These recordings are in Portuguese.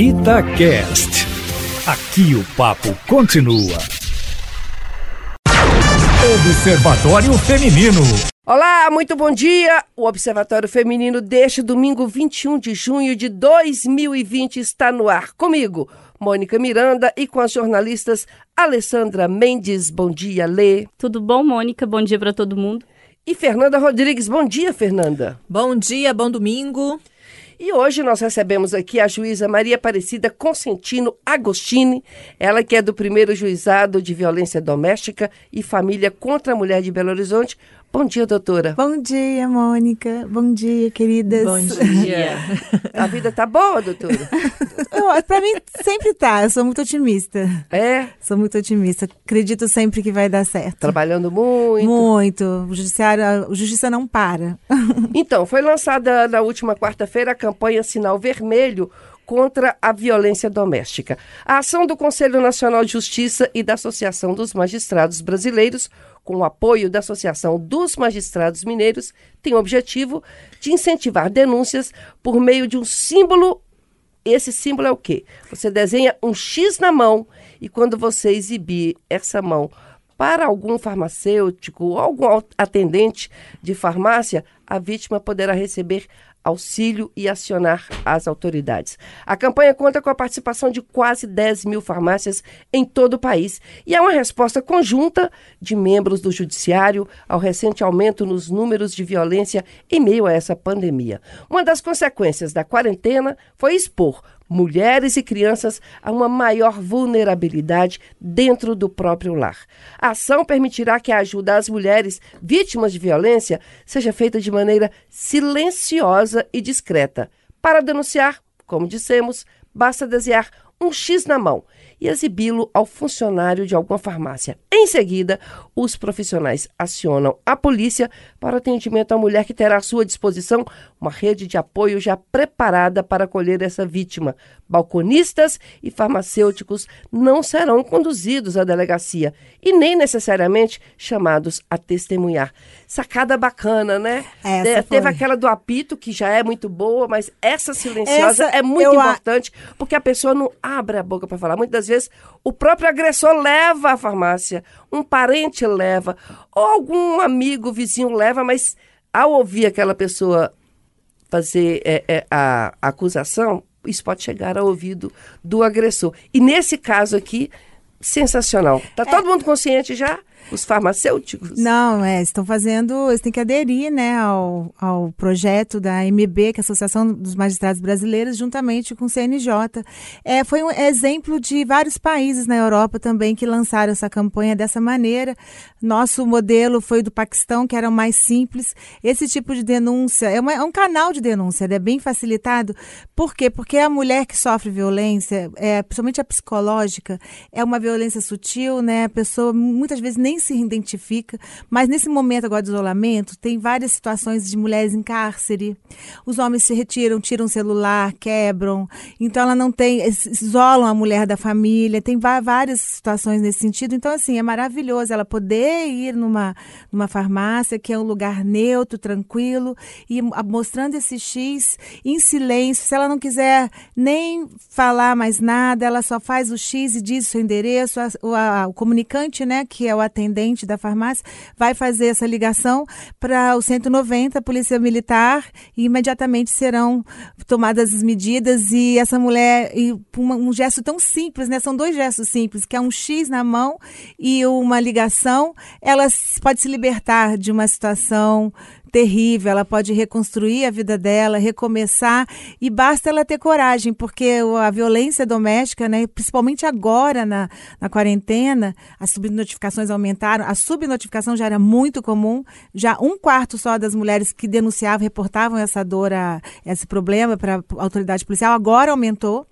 Itacast. Aqui o papo continua. Observatório Feminino. Olá, muito bom dia. O Observatório Feminino deste domingo 21 de junho de 2020 está no ar comigo, Mônica Miranda, e com as jornalistas Alessandra Mendes. Bom dia, Lê. Tudo bom, Mônica? Bom dia para todo mundo. E Fernanda Rodrigues. Bom dia, Fernanda. Bom dia, bom domingo. E hoje nós recebemos aqui a juíza Maria Aparecida Consentino Agostini, ela que é do primeiro juizado de violência doméstica e família contra a mulher de Belo Horizonte. Bom dia, doutora. Bom dia, Mônica. Bom dia, queridas. Bom dia. a vida tá boa, doutora? Para mim, sempre tá. Eu sou muito otimista. É? Sou muito otimista. Acredito sempre que vai dar certo. Trabalhando muito? Muito. O judiciário, a justiça não para. então, foi lançada na última quarta-feira a campanha Sinal Vermelho contra a violência doméstica. A ação do Conselho Nacional de Justiça e da Associação dos Magistrados Brasileiros com o apoio da Associação dos Magistrados Mineiros, tem o objetivo de incentivar denúncias por meio de um símbolo. Esse símbolo é o quê? Você desenha um X na mão e quando você exibir essa mão para algum farmacêutico ou algum atendente de farmácia, a vítima poderá receber auxílio e acionar as autoridades. A campanha conta com a participação de quase 10 mil farmácias em todo o país e é uma resposta conjunta de membros do Judiciário ao recente aumento nos números de violência em meio a essa pandemia. Uma das consequências da quarentena foi expor mulheres e crianças a uma maior vulnerabilidade dentro do próprio lar. A ação permitirá que a ajuda às mulheres vítimas de violência seja feita de maneira silenciosa e discreta. Para denunciar, como dissemos, basta desenhar um X na mão e exibi-lo ao funcionário de alguma farmácia. Em seguida, os profissionais acionam a polícia para atendimento à mulher que terá à sua disposição uma rede de apoio já preparada para acolher essa vítima. Balconistas e farmacêuticos não serão conduzidos à delegacia e nem necessariamente chamados a testemunhar. Sacada bacana, né? É. Teve aquela do apito, que já é muito boa, mas essa silenciosa Essa é muito eu a- importante, porque a pessoa não abre a boca para falar. Muitas vezes o próprio agressor leva à farmácia, um parente leva, ou algum amigo, vizinho leva, mas ao ouvir aquela pessoa fazer é, é, a, acusação, isso pode chegar ao ouvido do agressor. E nesse caso aqui, sensacional. Tá todo mundo consciente já? Os farmacêuticos? Não, é, estão fazendo, eles têm que aderir, né, ao, ao projeto da MB, que é a Associação dos Magistrados Brasileiros, juntamente com o CNJ. É, foi um exemplo de vários países na Europa também que lançaram essa campanha dessa maneira. Nosso modelo foi do Paquistão, que era o mais simples. Esse tipo de denúncia é, uma- é um canal de denúncia, é bem facilitado. Por quê? Porque a mulher que sofre violência, é, principalmente a psicológica, é uma violência sutil, né? A pessoa muitas vezes nem se identifica, mas nesse momento agora do isolamento, tem várias situações de mulheres em cárcere. Os homens se retiram, tiram o celular, quebram. Então ela não tem, isolam a mulher da família. Tem várias situações nesse sentido. Então assim, é maravilhoso ela poder ir numa numa farmácia que é um lugar neutro, tranquilo e mostrando esse X em silêncio. Se ela não quiser nem falar mais nada, ela só faz o X e diz o seu endereço. A- a- o comunicante, né, que é o atendente da farmácia, vai fazer essa ligação para o 190, a Polícia Militar, e imediatamente serão tomadas as medidas. E essa mulher, e uma- um gesto tão simples, né? São dois gestos simples, que é um X na mão e uma ligação, ela pode se libertar de uma situação terrível, ela pode reconstruir a vida dela, recomeçar e basta ela ter coragem, porque a violência doméstica, né, principalmente agora na, na quarentena, as subnotificações aumentaram, a subnotificação já era muito comum, já um quarto só das mulheres que denunciavam, reportavam essa dor, a- esse problema para a autoridade policial, agora aumentou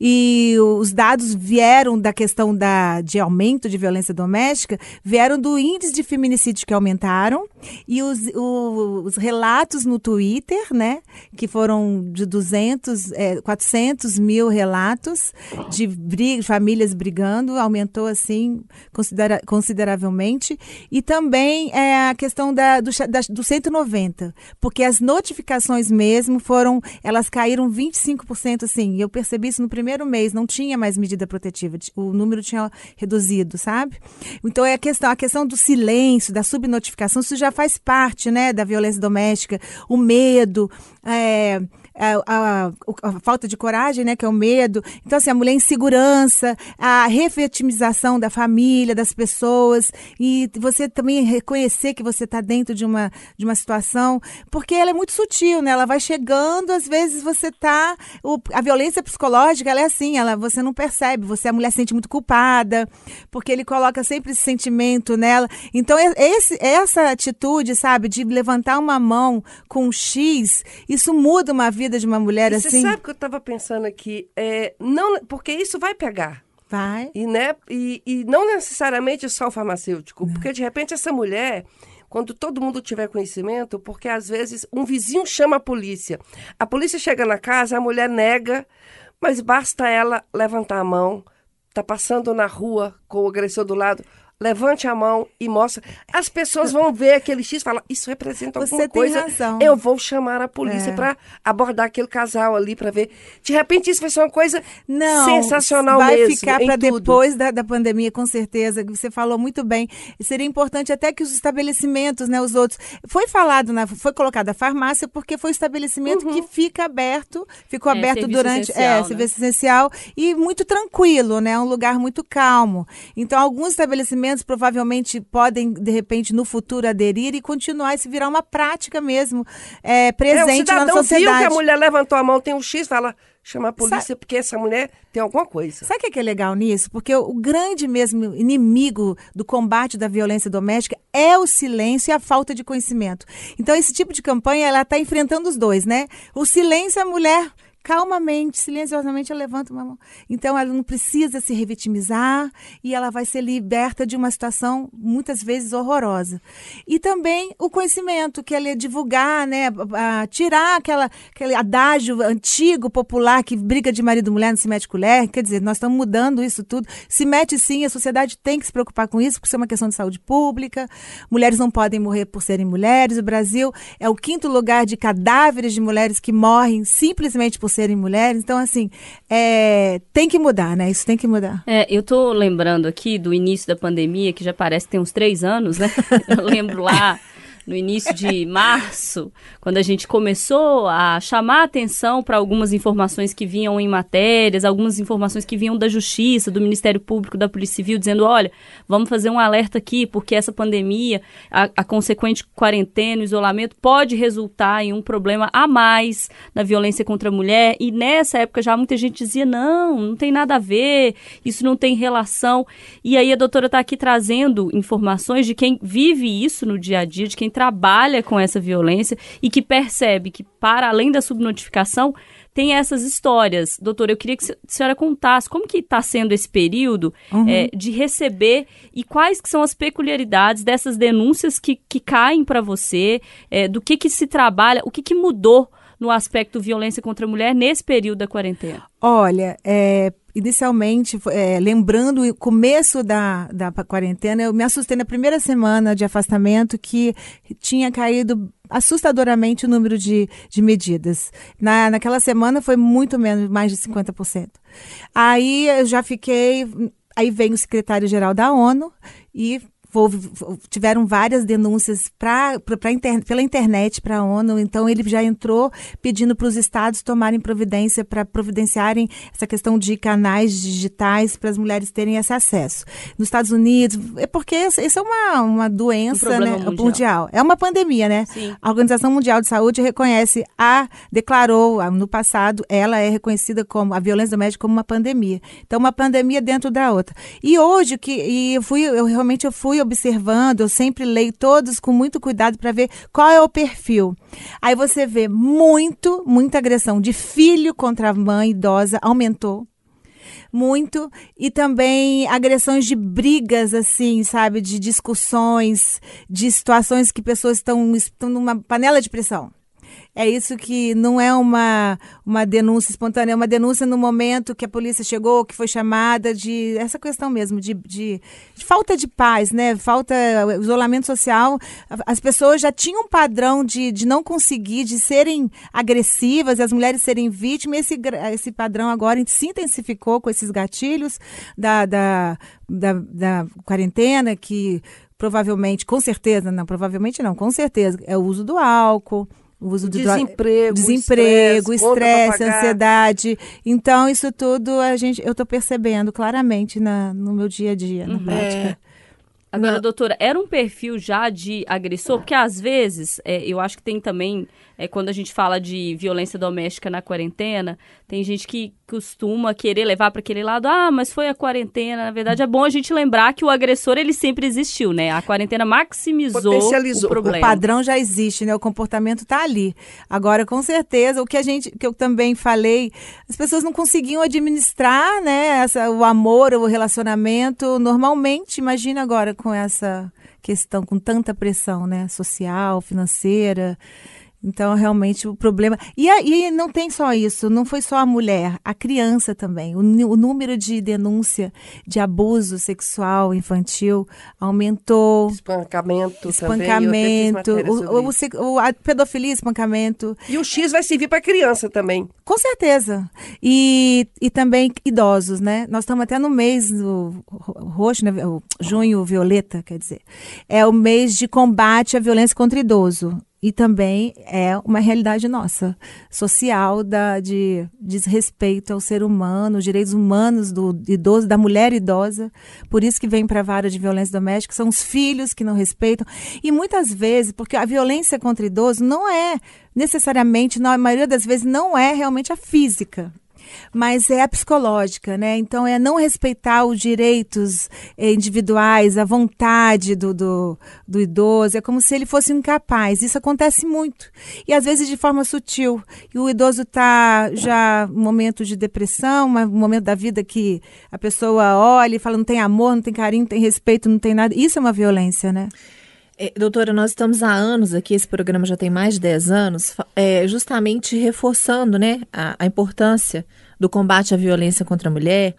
e os dados vieram da questão da, de aumento de violência doméstica, vieram do índice de feminicídio que aumentaram e os, o- os relatos no Twitter, né, que foram de 200, é, 400 mil relatos de briga, famílias brigando, aumentou assim considera- consideravelmente. E também é, a questão da, do, da, do 190, porque as notificações mesmo foram, elas caíram 25%, assim, eu percebi isso no primeiro mês, não tinha mais medida protetiva, o número tinha reduzido, sabe? Então é a questão, a questão do silêncio, da subnotificação, isso já faz parte, né, da violência doméstica, o medo, é, a, a, a, falta de coragem, né, que é o medo. Então, assim, a mulher em segurança, a refetimização da família, das pessoas, e você também reconhecer que você está dentro de uma, de uma situação, porque ela é muito sutil, né? Ela vai chegando, às vezes você está a violência psicológica, ela é assim, ela, você não percebe, você, a mulher se sente muito culpada, porque ele coloca sempre esse sentimento nela. Então, esse, essa atitude, sabe, de levantar uma mão com um X, isso muda uma vida vida de uma mulher e assim. Você sabe que eu estava pensando aqui, é, não, porque isso vai pegar. Vai. E, né, e, e não necessariamente só o farmacêutico, não. porque de repente essa mulher quando todo mundo tiver conhecimento, porque às vezes um vizinho chama a polícia. A polícia chega na casa, a mulher nega, mas basta ela levantar a mão, tá passando na rua com o agressor do lado levante a mão e mostre. As pessoas vão ver aquele X e falar, isso representa Você alguma coisa. Razão. Eu vou chamar a polícia é. para abordar aquele casal ali para ver. De repente isso vai ser uma coisa Não, sensacional vai mesmo. Vai ficar para depois da, da pandemia, com certeza. Você falou muito bem. Seria importante até que os estabelecimentos, né, os outros. Foi falado, na, foi colocada a farmácia porque foi o estabelecimento uhum. que fica aberto, ficou é, aberto durante. Essencial, é, né? serviço essencial e muito tranquilo, né? Um lugar muito calmo. Então, alguns estabelecimentos provavelmente podem, de repente, no futuro aderir e continuar e se virar uma prática mesmo é, presente é, na sociedade. viu que a mulher levantou a mão, tem um X, fala, chama a polícia Sabe, porque essa mulher tem alguma coisa. Sabe o que é legal nisso? Porque o, o, grande mesmo inimigo do combate da violência doméstica é o silêncio e a falta de conhecimento. Então esse tipo de campanha ela está enfrentando os dois, né? O silêncio a mulher calmamente, silenciosamente, ela levanta uma mão. Então, ela não precisa se revitimizar e ela vai ser liberta de uma situação, muitas vezes, horrorosa. E também o conhecimento, que ela é divulgar, né, a, tirar aquela, aquele adágio antigo, popular, que briga de marido e mulher não se mete colher. Quer dizer, nós estamos mudando isso tudo. Se mete sim, a sociedade tem que se preocupar com isso, porque isso é uma questão de saúde pública. Mulheres não podem morrer por serem mulheres. O Brasil é o quinto lugar de cadáveres de mulheres que morrem simplesmente por serem mulheres. Então, assim, é, tem que mudar, né? Isso tem que mudar. É, eu tô lembrando aqui do início da pandemia, que já parece que tem uns três anos, né? Eu lembro lá no início de março, quando a gente começou a chamar atenção para algumas informações que vinham em matérias, algumas informações que vinham da Justiça, do Ministério Público, da Polícia Civil, dizendo: olha, vamos fazer um alerta aqui, porque essa pandemia, a, a consequente quarentena, o isolamento, pode resultar em um problema a mais na violência contra a mulher. E nessa época já muita gente dizia: não, não tem nada a ver, isso não tem relação. E aí a doutora está aqui trazendo informações de quem vive isso no dia a dia, de quem trabalha com essa violência e que percebe que, para além da subnotificação, tem essas histórias. Doutora, eu queria que a senhora contasse como que está sendo esse período uhum. é, de receber e quais que são as peculiaridades dessas denúncias que, que caem para você, é, do que, que se trabalha, o que, que mudou no aspecto violência contra a mulher nesse período da quarentena? Olha, é, inicialmente, é, lembrando o começo da, da quarentena, eu me assustei na primeira semana de afastamento que tinha caído assustadoramente o número de, de medidas. Na, naquela semana foi muito menos, mais de 50%. Aí eu já fiquei. Aí vem o secretário-geral da ONU e tiveram várias denúncias pra, pra, inter, pela internet para a ONU, então ele já entrou pedindo para os estados tomarem providência para providenciarem essa questão de canais digitais para as mulheres terem esse acesso. Nos Estados Unidos, é porque isso é uma, uma doença um né, mundial. mundial. É uma pandemia, né? Sim. A Organização Mundial de Saúde reconhece, a declarou no passado, ela é reconhecida como a violência doméstica como uma pandemia. Então, uma pandemia dentro da outra. E hoje que e eu fui, eu realmente eu fui observando, eu sempre leio todos com muito cuidado para ver qual é o perfil. Aí você vê muito, muita agressão de filho contra a mãe idosa, aumentou muito e também agressões de brigas assim, sabe, de discussões, de situações que pessoas estão estão numa panela de pressão. É isso que não é uma, uma denúncia espontânea, é uma denúncia no momento que a polícia chegou, que foi chamada de essa questão mesmo, de, de, de falta de paz, né? Falta isolamento social. As pessoas já tinham um padrão de, de não conseguir, de serem agressivas, as mulheres serem vítimas, esse, esse padrão agora se intensificou com esses gatilhos da, da, da, da quarentena, que provavelmente, com certeza, não, provavelmente não, com certeza, é o uso do álcool, o uso dro- Desemprego, desemprego, estresse, ansiedade. Então, isso tudo a gente, eu estou percebendo claramente na, no meu dia a dia, na prática. Agora, Não. doutora, era um perfil já de agressor? Porque às vezes, é, eu acho que tem também, é, quando a gente fala de violência doméstica na quarentena, tem gente que costuma querer levar para aquele lado, ah, mas foi a quarentena. Na verdade, é bom a gente lembrar que o agressor, ele sempre existiu, né? A quarentena maximizou Potencializou. o problema. O padrão já existe, né? O comportamento está ali. Agora, com certeza, o que a gente, que eu também falei, as pessoas não conseguiam administrar, né? Essa, o amor, o relacionamento normalmente. Imagina agora com essa questão, com tanta pressão, né? Social, financeira. Então, realmente, o problema. E, e não tem só isso, não foi só a mulher, a criança também. O, o número de denúncia de abuso sexual infantil aumentou. Espancamento, Espancamento, também. matéria o, o, o- a pedofilia, espancamento. E o X vai servir para criança também. com certeza. E, e também idosos, né? Nós estamos até no mês do ro- roxo, né? Junho violeta, quer dizer. É o mês de combate à violência contra idoso. E também é uma realidade nossa, social, da, de desrespeito ao ser humano, os direitos humanos do idoso, da mulher idosa. Por isso que vem para a vara de violência doméstica, são os filhos que não respeitam. E muitas vezes, porque a violência contra idoso não é necessariamente, na maioria das vezes, não é realmente a física mas é a psicológica, né? Então é não respeitar os direitos eh, individuais, a vontade do, do, do idoso, é como se ele fosse incapaz. Isso acontece muito. E às vezes de forma sutil. E o idoso está já um momento de depressão, um momento da vida que a pessoa olha e fala, não tem amor, não tem carinho, não tem respeito, não tem nada. Isso é uma violência, né? É, doutora, nós estamos há anos aqui, esse programa já tem mais de 10 anos, é, justamente reforçando né, a, a importância do combate à violência contra a mulher.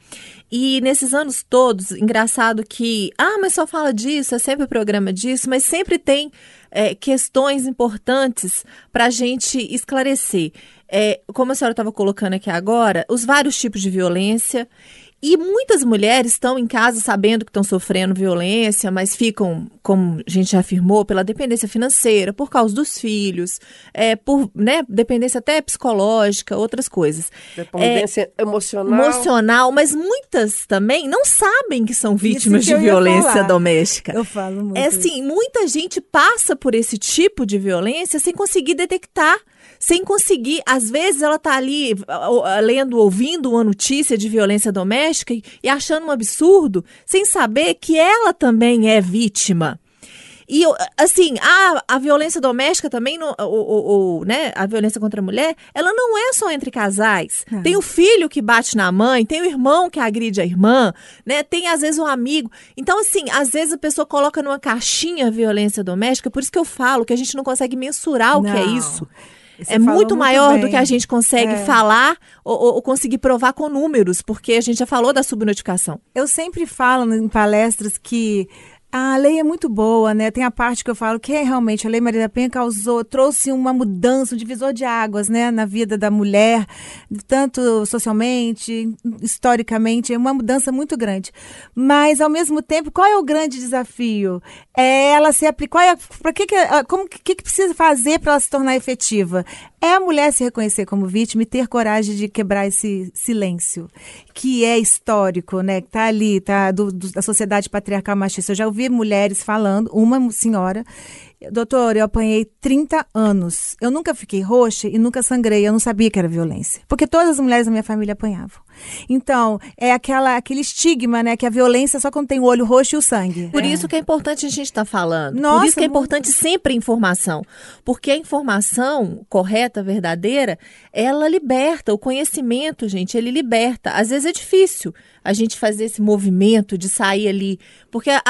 E nesses anos todos, engraçado que, ah, mas só fala disso, é sempre programa disso, mas sempre tem é, questões importantes para a gente esclarecer. É, como a senhora estava colocando aqui agora, os vários tipos de violência. E muitas mulheres estão em casa sabendo que estão sofrendo violência, mas ficam, como a gente já afirmou, pela dependência financeira, por causa dos filhos, é, por né, dependência até psicológica, outras coisas. Dependência emocional. Emocional, mas muitas também não sabem que são vítimas que de violência doméstica. Eu falo muito. É assim, muita gente passa por esse tipo de violência sem conseguir detectar, sem conseguir. Às vezes ela tá ali lendo, ouvindo uma notícia de violência doméstica e, e achando um absurdo, sem saber que ela também é vítima. E assim, a, a violência doméstica também, no, o, o- o, né, a violência contra a mulher, ela não é só entre casais. Não. Tem o filho que bate na mãe, tem o irmão que agride a irmã, né? Tem às vezes um amigo. Então, assim, às vezes a pessoa coloca numa caixinha a violência doméstica, por isso que eu falo que a gente não consegue mensurar o que é Não. isso. É muito maior do bem. que a gente consegue É. falar ou- ou conseguir provar com números, porque a gente já falou da subnotificação. Eu sempre falo em palestras que a lei é muito boa, né? Tem a parte que eu falo que é, realmente a Lei Maria da Penha causou, trouxe uma mudança, um divisor de águas, né, na vida da mulher, tanto socialmente, historicamente, é uma mudança muito grande. Mas ao mesmo tempo, qual é o grande desafio? É ela se aplicar, para que que, como que, que precisa fazer para ela se tornar efetiva? É a mulher se reconhecer como vítima e ter coragem de quebrar esse silêncio, que é histórico, né? Que tá ali, tá do, do- da sociedade patriarcal machista. Eu já ouvi mulheres falando, uma senhora, doutor, eu apanhei 30 anos. Eu nunca fiquei roxa e nunca sangrei. Eu não sabia que era violência, porque todas as mulheres da minha família apanhavam. Então, é aquela aquele estigma, né, que a violência é só quando tem o olho roxo e o sangue. Por isso que é importante a gente estar falando. Por Nossa, isso que é muito. importante sempre a informação. Porque a informação correta, verdadeira, ela liberta. O conhecimento, gente, ele liberta. Às vezes é difícil. a gente fazer esse movimento de sair ali. Porque a,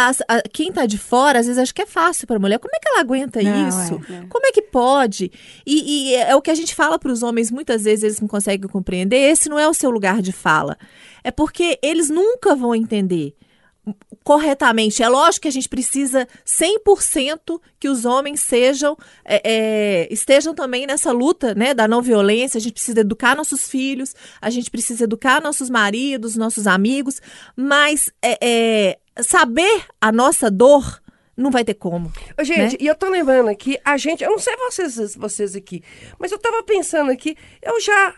quem está de fora, às vezes, acha que é fácil para a mulher. Como é que ela aguenta Não, isso? é. Como é que pode? E, e é o que a gente fala para os homens, muitas vezes eles não conseguem compreender. Esse não é o seu lugar de fala. É porque eles nunca vão entender corretamente. É lógico que a gente precisa 100% que os homens sejam é, é, estejam também nessa luta né, da não violência. A gente precisa educar nossos filhos, a gente precisa educar nossos maridos, nossos amigos, mas é, é, saber a nossa dor não vai ter como. Gente, né? e eu tô lembrando aqui, a gente, eu não sei vocês, vocês aqui, mas eu tava pensando aqui, eu já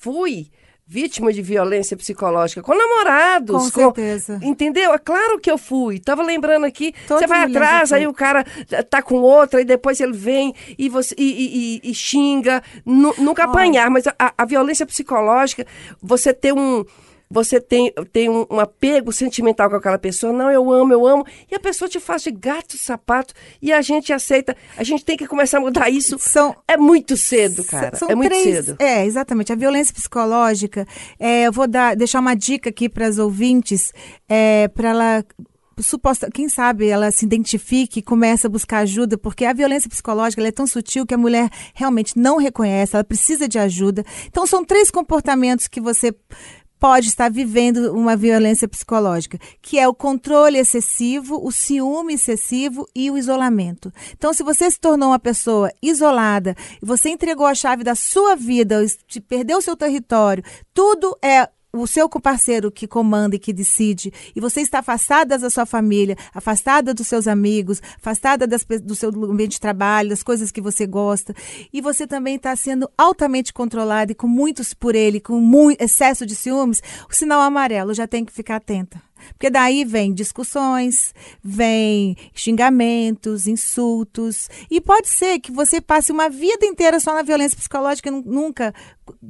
fui vítima de violência psicológica com namorados. Com certeza. Entendeu? É claro que eu fui. Tava lembrando aqui, você vai atrás, aí o cara tá com outra, e depois ele vem e, você, e, e- e- e xinga. Nu- nunca apanhar, mas a, a violência psicológica, você ter um. Você tem, tem um, um apego sentimental com aquela pessoa, não, eu amo, eu amo, e a pessoa te faz de gato sapato, e a gente aceita. A gente tem que começar a mudar isso. São- É muito cedo, cara. São é muito três, cedo. É, exatamente. A violência psicológica, é, eu vou dar, deixar uma dica aqui para as ouvintes, é, para ela suposta, quem sabe ela se identifique e comece a buscar ajuda, porque a violência psicológica é tão sutil que a mulher realmente não reconhece, ela precisa de ajuda. Então são três comportamentos que você pode estar vivendo uma violência psicológica, que é o controle excessivo, o ciúme excessivo e o isolamento. Então, se você se tornou uma pessoa isolada, você entregou a chave da sua vida, perdeu o seu território, tudo é o seu parceiro que comanda e que decide, e você está afastada da sua família, afastada dos seus amigos, afastada das do seu ambiente de trabalho, das coisas que você gosta, e você também está sendo altamente controlada e com muitos por ele, com muito excesso de ciúmes, o sinal amarelo já tem que ficar atenta. Porque daí vem discussões, vem xingamentos, insultos. E pode ser que você passe uma vida inteira só na violência psicológica e nu- nunca,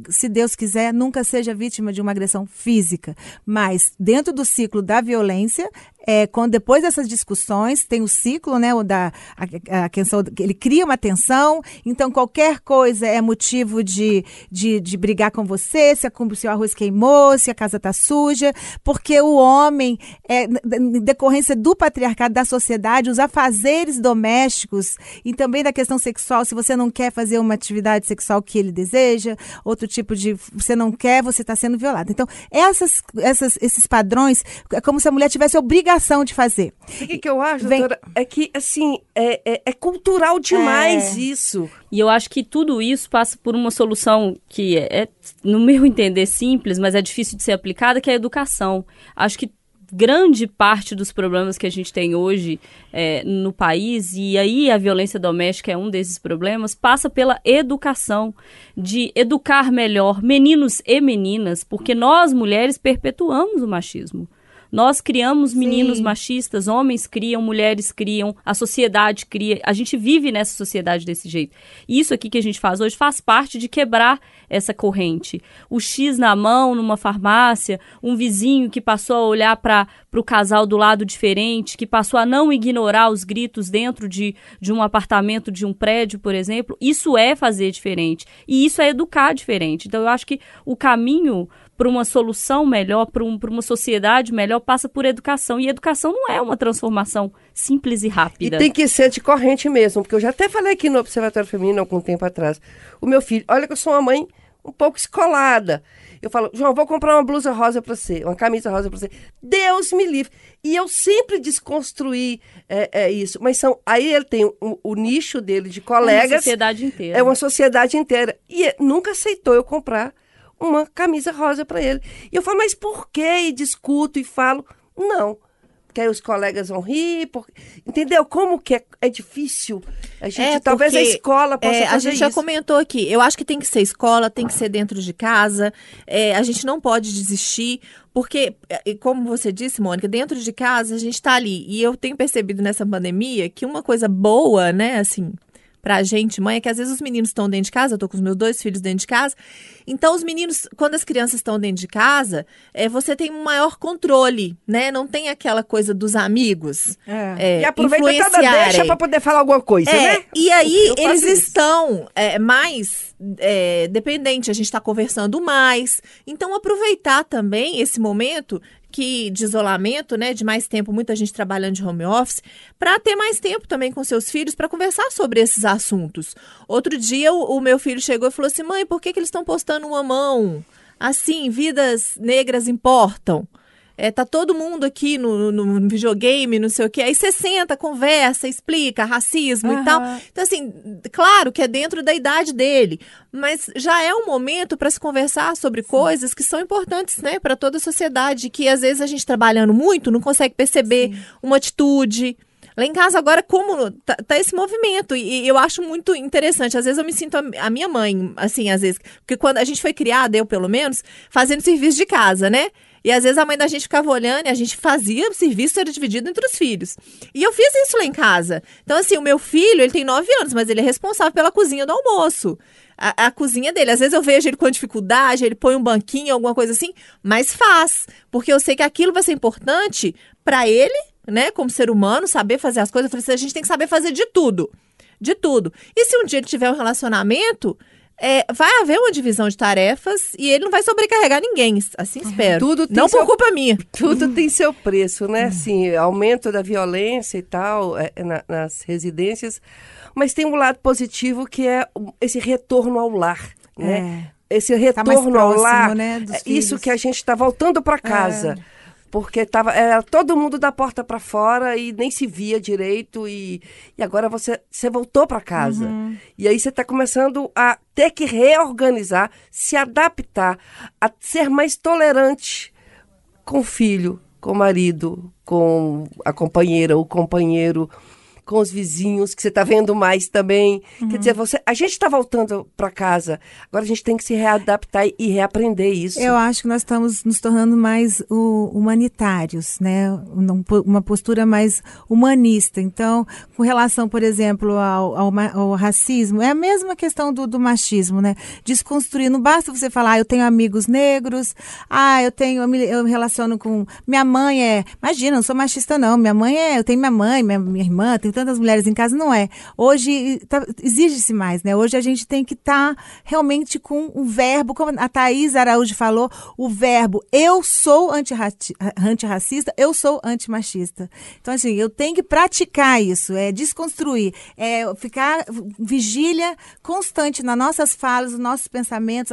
se Deus quiser, nunca seja vítima de uma agressão física. Mas dentro do ciclo da violência, é, quando depois dessas discussões, tem o ciclo, né? O da, a, a ele cria uma tensão, então qualquer coisa é motivo de, de, de brigar com você, se, a, se o arroz queimou, se a casa está suja, porque o homem, é, em decorrência do patriarcado da sociedade, os afazeres domésticos e também da questão sexual, se você não quer fazer uma atividade sexual que ele deseja, outro tipo de. Você não quer, você está sendo violado. Então, essas, essas, esses padrões, é como se a mulher tivesse obrigação de fazer. O que, que eu acho, Vem- doutora? É que, assim, é, é- é cultural demais É. isso. E eu acho que tudo isso passa por uma solução que é, é, no meu entender, simples, mas é difícil de ser aplicada, que é a educação. Acho que grande parte dos problemas que a gente tem hoje é, no país, e aí a violência doméstica é um desses problemas, passa pela educação, de educar melhor meninos e meninas, porque nós, mulheres, perpetuamos o machismo. Nós criamos meninos Sim. machistas, homens criam, mulheres criam, a sociedade cria. A gente vive nessa sociedade desse jeito. E isso aqui que a gente faz hoje faz parte de quebrar essa corrente. O X na mão, numa farmácia, um vizinho que passou a olhar para o casal do lado diferente, que passou a não ignorar os gritos dentro de, de um apartamento, de um prédio, por exemplo. Isso é fazer diferente. E isso é educar diferente. Então, eu acho que o caminho para uma solução melhor, para um, uma sociedade melhor, passa por educação. E educação não é uma transformação simples e E rápida. tem que ser de corrente mesmo, porque eu já até falei aqui no Observatório Feminino algum tempo atrás. O meu filho, olha que eu sou uma mãe um pouco escolada. Eu falo, João, vou comprar uma blusa rosa para você, uma camisa rosa para você. Deus me livre. E eu sempre desconstruí é, é, isso. Mas são, aí ele tem o, o nicho dele de É uma colegas. sociedade inteira. É uma sociedade inteira. E nunca aceitou eu comprar uma camisa rosa para ele. E eu falo, mas por quê? E discuto e falo, não. Porque aí os colegas vão rir. Porque... Entendeu? Como que é, é difícil? A gente, É, talvez a escola possa É, a fazer gente já isso. comentou aqui. Eu acho que tem que ser escola, tem que ser dentro de casa. é, a gente não pode desistir, porque, é, como você disse, Mônica, dentro de casa a gente está ali. E eu tenho percebido nessa pandemia que uma coisa boa, né, assim, pra gente, mãe, é que às vezes os meninos estão dentro de casa, eu tô com os meus dois filhos dentro de casa. Então, os meninos, quando as crianças estão dentro de casa, é, você tem um maior controle, né? Não tem aquela coisa dos amigos. É. é, E aproveita cada deixa para poder falar alguma coisa, É, né? e aí eles isso. estão é, mais é, dependentes, a gente está conversando mais. Então, aproveitar também esse momento que de isolamento, né, de mais tempo, muita gente trabalhando de home office, para ter mais tempo também com seus filhos para conversar sobre esses assuntos. Outro dia o, o, meu filho chegou e falou assim: "Mãe, por que, que eles estão postando uma mão? Assim, vidas negras importam?" É, tá todo mundo aqui no, no, videogame, não sei o quê. Aí você senta, conversa, explica racismo uhum. e tal. Então, assim, claro que é dentro da idade dele, mas já é um momento para se conversar sobre coisas que são importantes, né, para toda a sociedade, que às vezes a gente trabalhando muito não consegue perceber Sim. uma atitude. Lá em casa agora, como tá, tá, esse movimento, e, eu acho muito interessante. Às vezes eu me sinto a, a, minha mãe, assim, às vezes, porque quando a gente foi criada, eu pelo menos, fazendo serviço de casa, né? E às vezes a mãe da gente ficava olhando e a gente fazia o serviço era dividido entre os filhos. E eu fiz isso lá em casa. Então, assim, o meu filho, ele tem nove anos, mas ele é responsável pela cozinha do almoço. A, a, cozinha dele. Às vezes eu vejo ele com dificuldade, ele põe um banquinho, alguma coisa assim, mas faz. Porque eu sei que aquilo vai ser importante para ele, né, como ser humano, saber fazer as coisas. Eu falei assim, a gente tem que saber fazer de tudo. De tudo. E se um dia ele tiver um relacionamento, é, vai haver uma divisão de tarefas e ele não vai sobrecarregar ninguém, assim espero. Tudo não por culpa minha. Tudo tem seu preço, né? Assim, aumento da violência e tal é, na, nas residências, mas tem um lado positivo que é esse retorno ao lar, né? É. Esse retorno tá próximo, ao lar, né, é isso que a gente está voltando para casa. É porque tava era todo mundo da porta para fora e nem se via direito e, e agora você você voltou para casa uhum. e aí você está começando a ter que reorganizar se adaptar a ser mais tolerante com o filho com o marido com a companheira o companheiro com os vizinhos, que você está vendo mais também. Uhum. Quer dizer, você, a gente está voltando para casa. Agora a gente tem que se readaptar e reaprender isso. Eu acho que nós estamos nos tornando mais humanitários, né? Uma postura mais humanista. Então, com relação, por exemplo, ao, ao, ao racismo, é a mesma questão do, do, machismo, né? Desconstruir. Não basta você falar, ah, eu tenho amigos negros, ah, eu tenho, eu me, eu me relaciono com. Minha mãe é. Imagina, não sou machista, não. Minha mãe é. Eu tenho minha mãe, minha, minha irmã, tenho tantas mulheres em casa, não é. Hoje tá, exige-se mais, né? Hoje a gente tem que estar tá realmente com o verbo, como a Thaís Araújo falou, o verbo eu sou antirracista, eu sou antimachista. Então, assim, eu tenho que praticar isso, é desconstruir, é ficar vigília constante nas nossas falas, nos nossos pensamentos.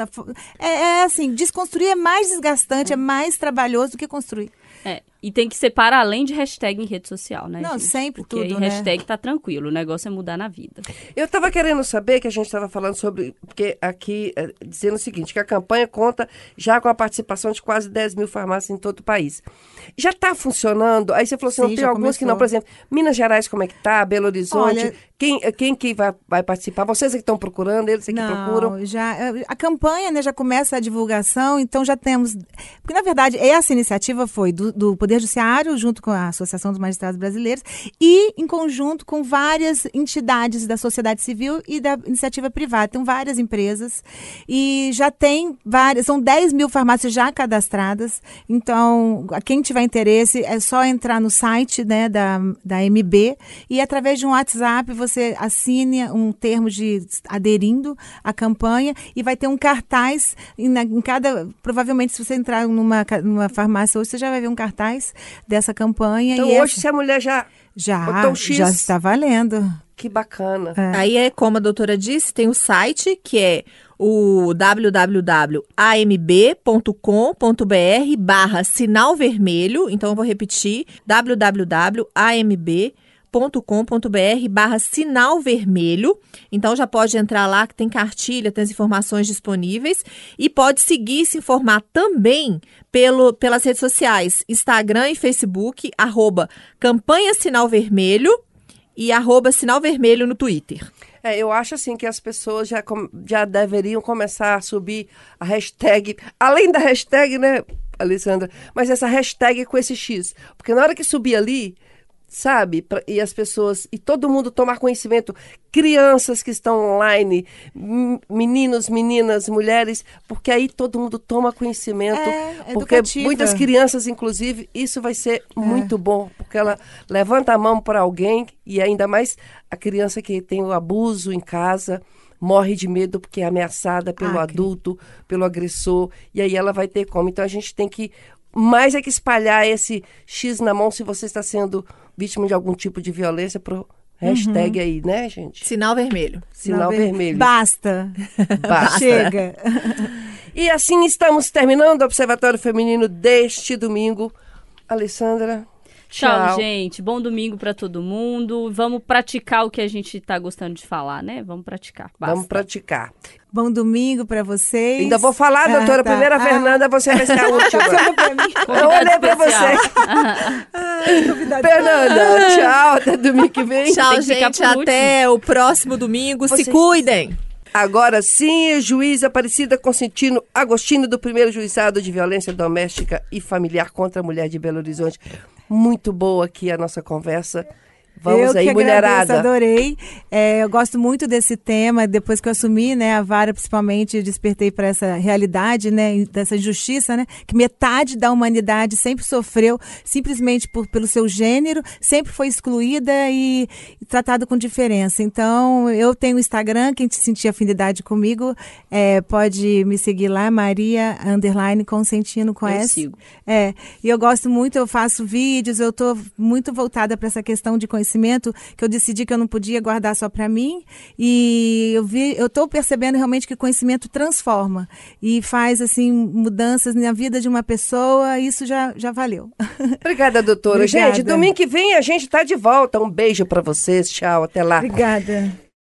É, é assim, desconstruir é mais desgastante, é mais trabalhoso do que construir. É, e tem que ser para além de hashtag em rede social, né? Não, gente? sempre Porque tudo, aí, né? hashtag tá tranquilo, o negócio é mudar na vida. Eu estava querendo saber que a gente estava falando sobre, porque aqui, é, dizendo o seguinte, que a campanha conta já com a participação de quase 10 mil farmácias em todo o país. Já está funcionando? Aí você falou assim, Sim, não, tem alguns começou. que não, por exemplo, Minas Gerais, como é que tá? Belo Horizonte, Olha, quem, quem que vai, vai participar? Vocês é que estão procurando, eles é que não, procuram? Já, é, a campanha né, já começa a divulgação, então já temos... Porque, na verdade, essa iniciativa foi do, do Poder Judiciário, junto com a Associação dos Magistrados Brasileiros, e em conjunto com várias entidades da sociedade civil e da iniciativa privada. Tem várias empresas e já tem várias, são 10 mil farmácias já cadastradas. Então, quem tiver interesse, é só entrar no site né, da, da MB e através de um WhatsApp você assine um termo de aderindo à campanha e vai ter um cartaz em, em cada. Provavelmente, se você entrar numa, numa farmácia hoje, você já vai ver um cartaz dessa campanha. Então, hoje, essa... se a mulher já. Já, já está valendo. Que bacana. É. Aí é como a doutora disse, tem o site que é o www.amb.com.br barra sinal vermelho. Então eu vou repetir, www.amb.com.br barra sinal vermelho. Então já pode entrar lá que tem cartilha, tem as informações disponíveis e pode seguir e se informar também pelo, pelas redes sociais, Instagram e Facebook, arroba campanha sinal vermelho e arroba sinal vermelho no Twitter. É, eu acho assim que as pessoas já, já deveriam começar a subir a hashtag, além da hashtag, né, Alessandra, mas essa hashtag com esse X. Porque na hora que subir ali, sabe? E as pessoas, e todo mundo tomar conhecimento, crianças que estão online, meninos, meninas, mulheres, porque aí todo mundo toma conhecimento. É, porque educativa. muitas crianças, inclusive, isso vai ser é. muito bom, porque ela levanta a mão para alguém, e ainda mais a criança que tem o abuso em casa morre de medo porque é ameaçada pelo ah, adulto, pelo agressor, e aí ela vai ter como. Então a gente tem que mais é que espalhar esse X na mão se você está sendo vítima de algum tipo de violência pro hashtag aí, né, gente? Sinal vermelho. Sinal vermelho. Basta. Basta. Chega. E assim estamos terminando o Observatório Feminino deste domingo. Alessandra, Tchau, Tchau. gente. Bom domingo pra todo mundo. Vamos praticar o que a gente tá gostando de falar, né? Vamos praticar. Basta. vamos praticar. Bom domingo para vocês. Ainda vou falar, Ah, doutora. tá. Primeira Ah. Fernanda, você vai ser a última. mim. Eu olhei pra você. Fernanda, tchau. Até domingo que vem. Tchau, que gente. Até o próximo domingo. Vocês- Se cuidem. Agora sim, juiz Aparecida Consentino Agostinho, do primeiro juizado de violência doméstica e familiar contra a mulher de Belo Horizonte. Muito boa aqui a nossa conversa. Vamos eu aí, que mulherada. agradeço, adorei. É, eu gosto muito desse tema. Depois que eu assumi, né, a vara, principalmente, despertei para essa realidade, né, dessa injustiça, né, que metade da humanidade sempre sofreu simplesmente por, pelo seu gênero, sempre foi excluída e, e tratada com diferença. Então, eu tenho o Instagram, quem te sentir afinidade comigo, é, pode me seguir lá, Maria underline Consentino com Eu S. sigo. É, e eu gosto muito, eu faço vídeos, eu estou muito voltada para essa questão de conhecimento, que eu decidi que eu não podia guardar só para mim. E eu vi, eu estou percebendo realmente que o conhecimento transforma e faz assim mudanças na vida de uma pessoa, isso já, já valeu. Obrigada, doutora. Obrigada. Gente, domingo que vem a gente tá de volta. Um beijo pra vocês. Tchau, até lá. Obrigada.